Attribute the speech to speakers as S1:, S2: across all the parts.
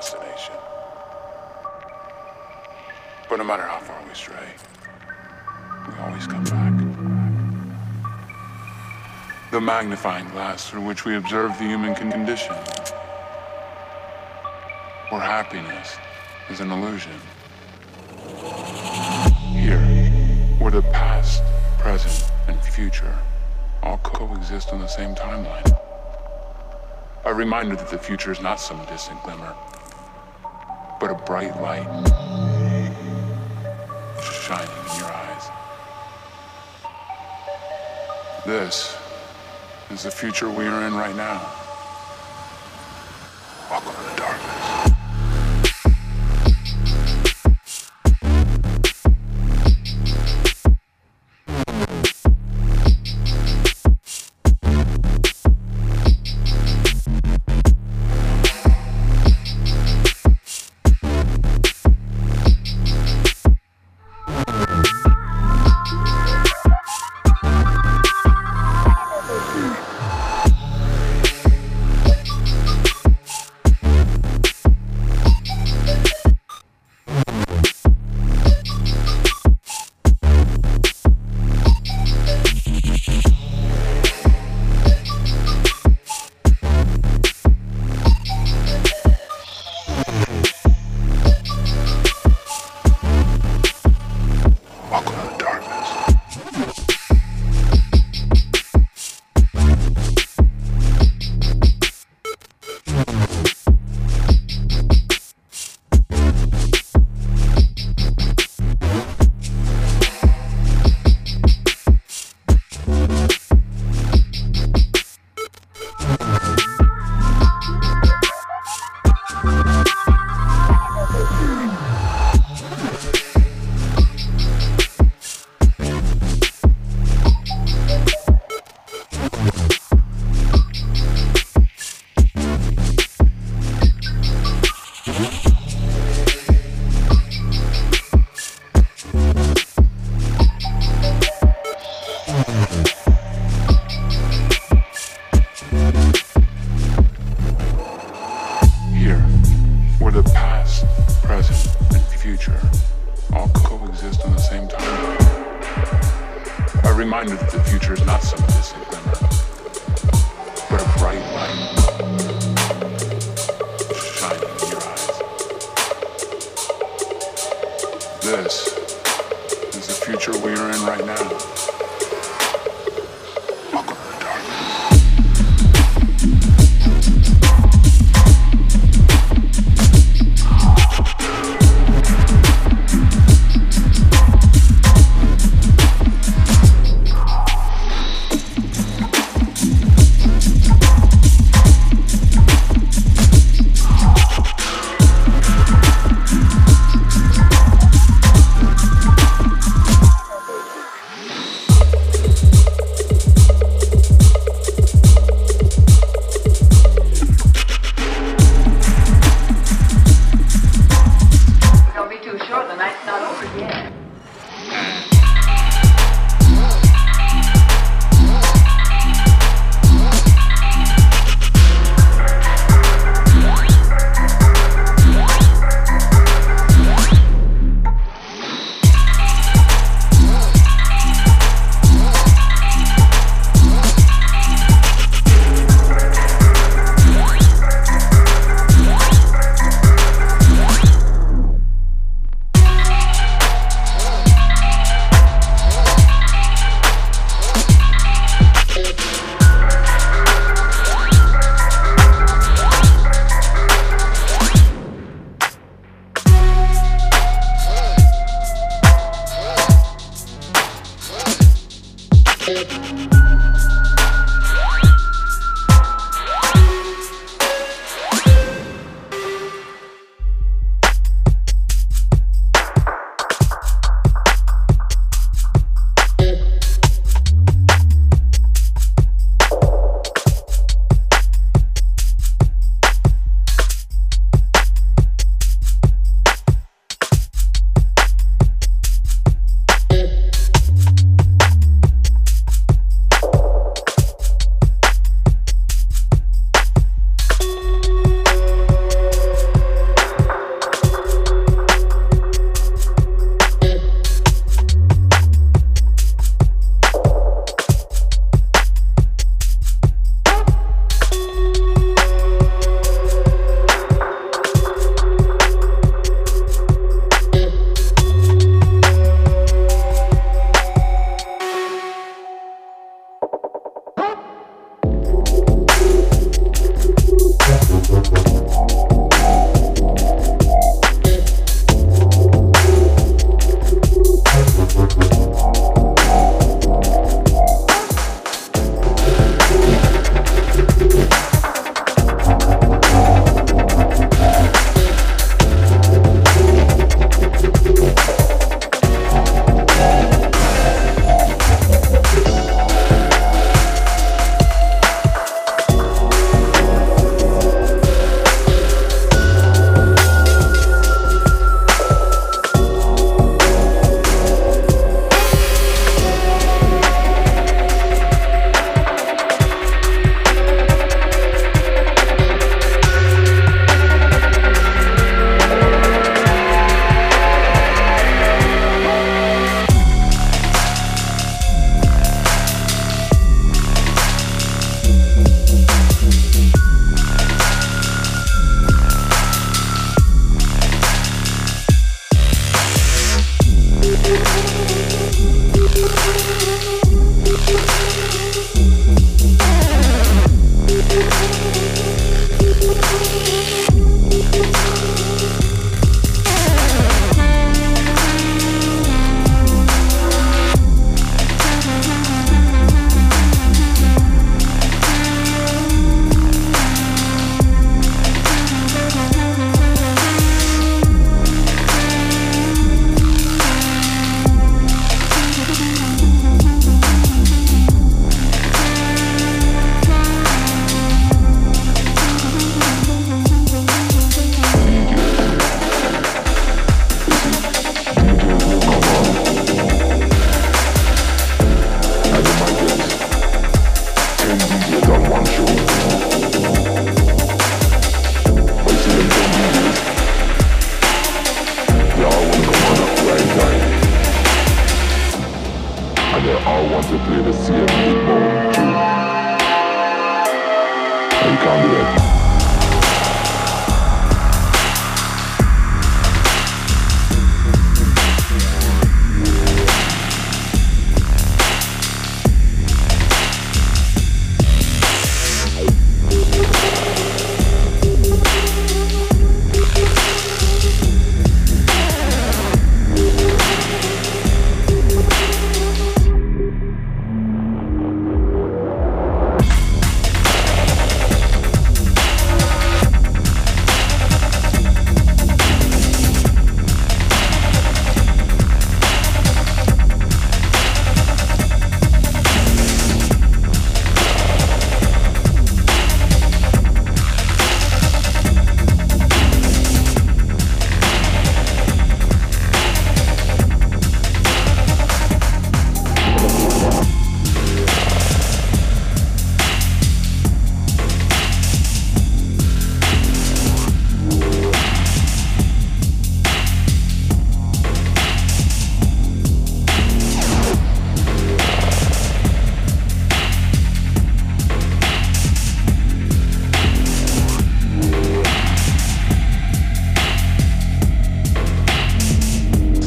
S1: destination. But no matter how far we stray, we always come back. The magnifying glass through which we observe the human condition. Where happiness is an illusion. Here, where the past, present, and future all coexist on the same timeline. A reminder that the future is not some distant glimmer, but a bright light shining in your eyes. This is the future we are in right now.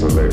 S2: isolate.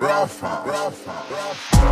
S2: Rafa, Rafa, Rafa.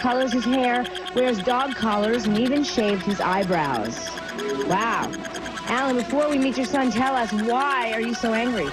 S2: Colors his hair, wears dog collars, and even shaved his eyebrows. Wow. Alan, before we meet your son, tell us why are you so angry?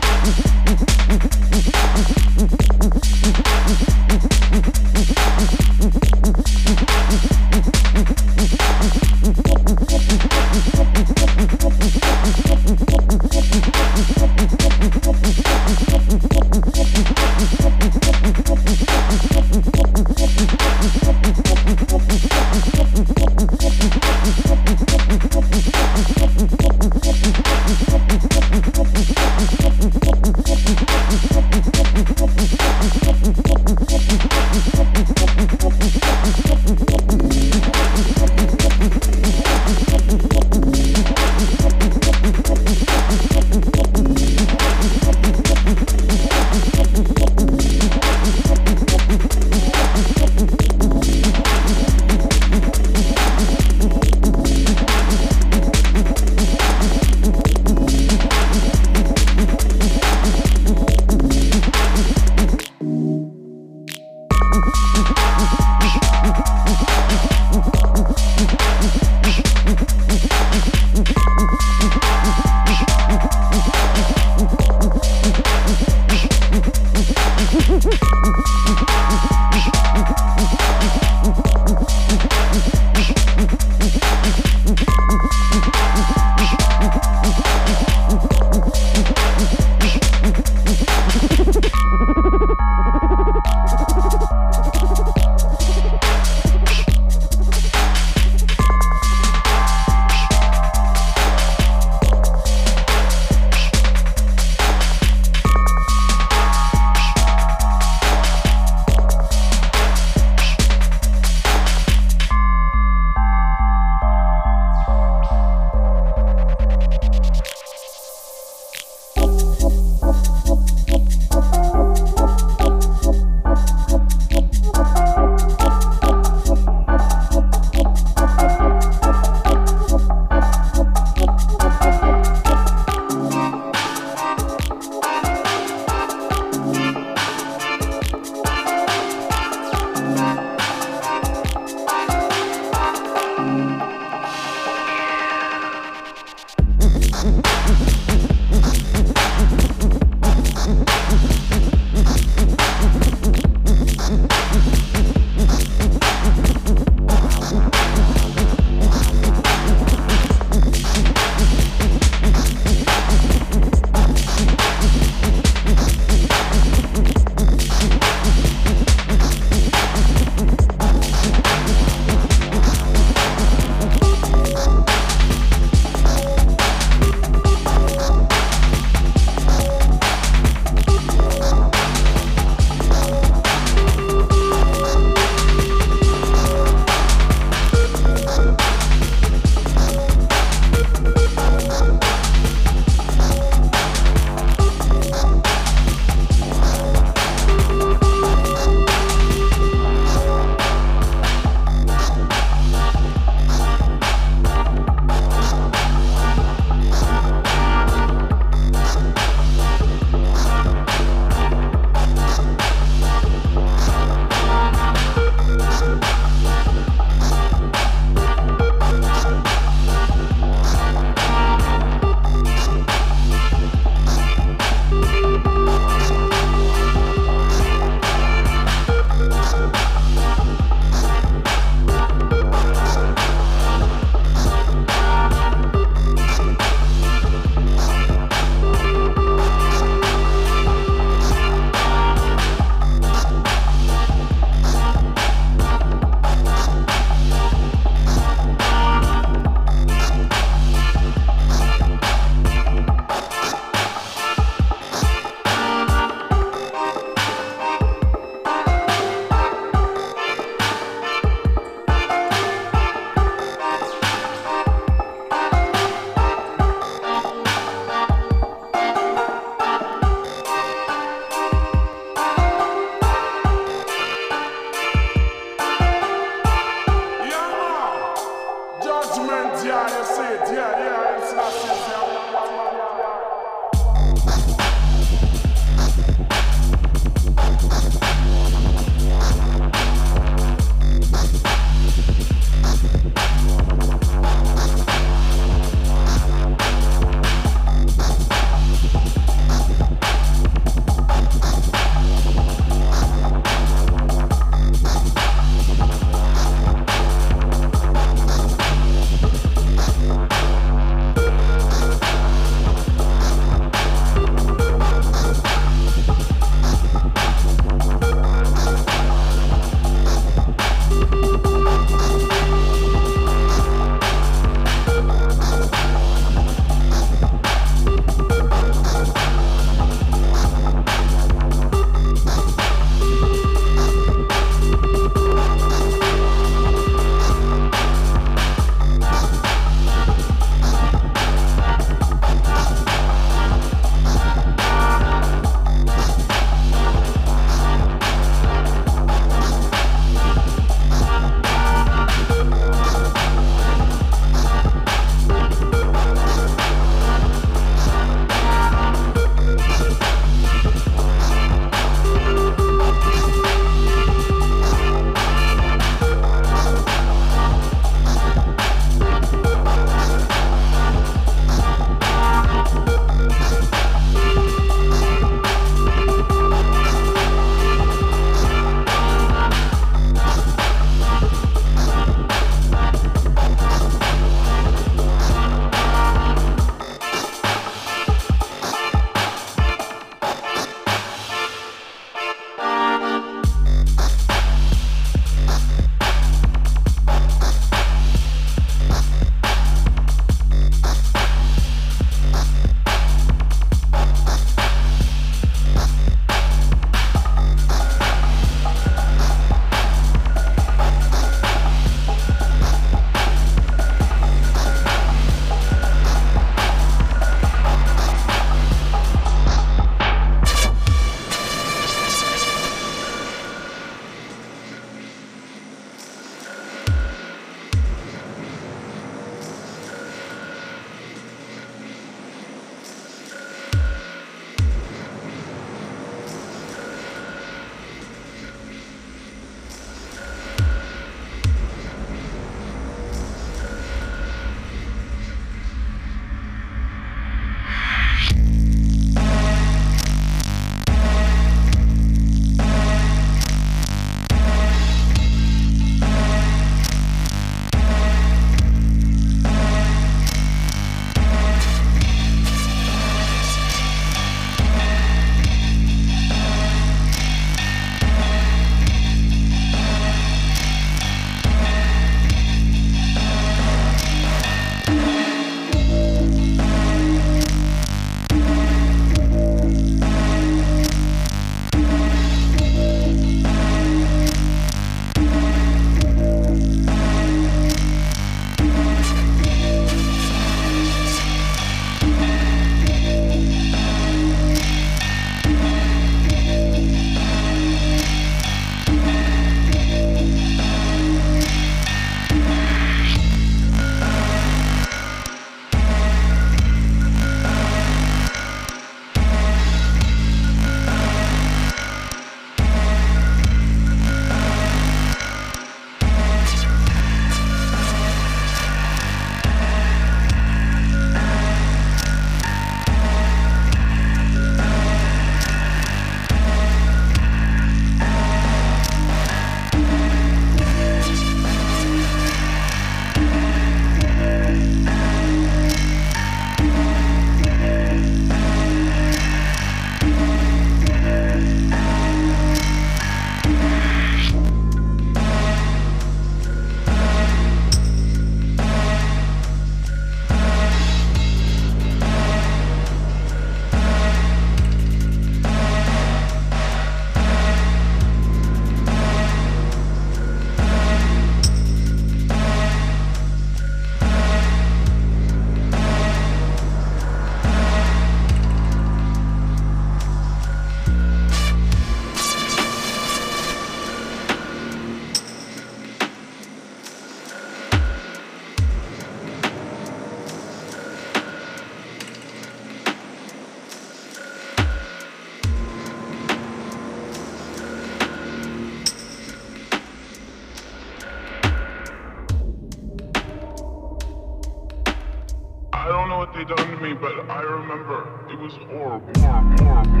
S3: I don't know what they done to
S4: me, but I remember it was horrible. horrible, horrible,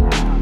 S4: horrible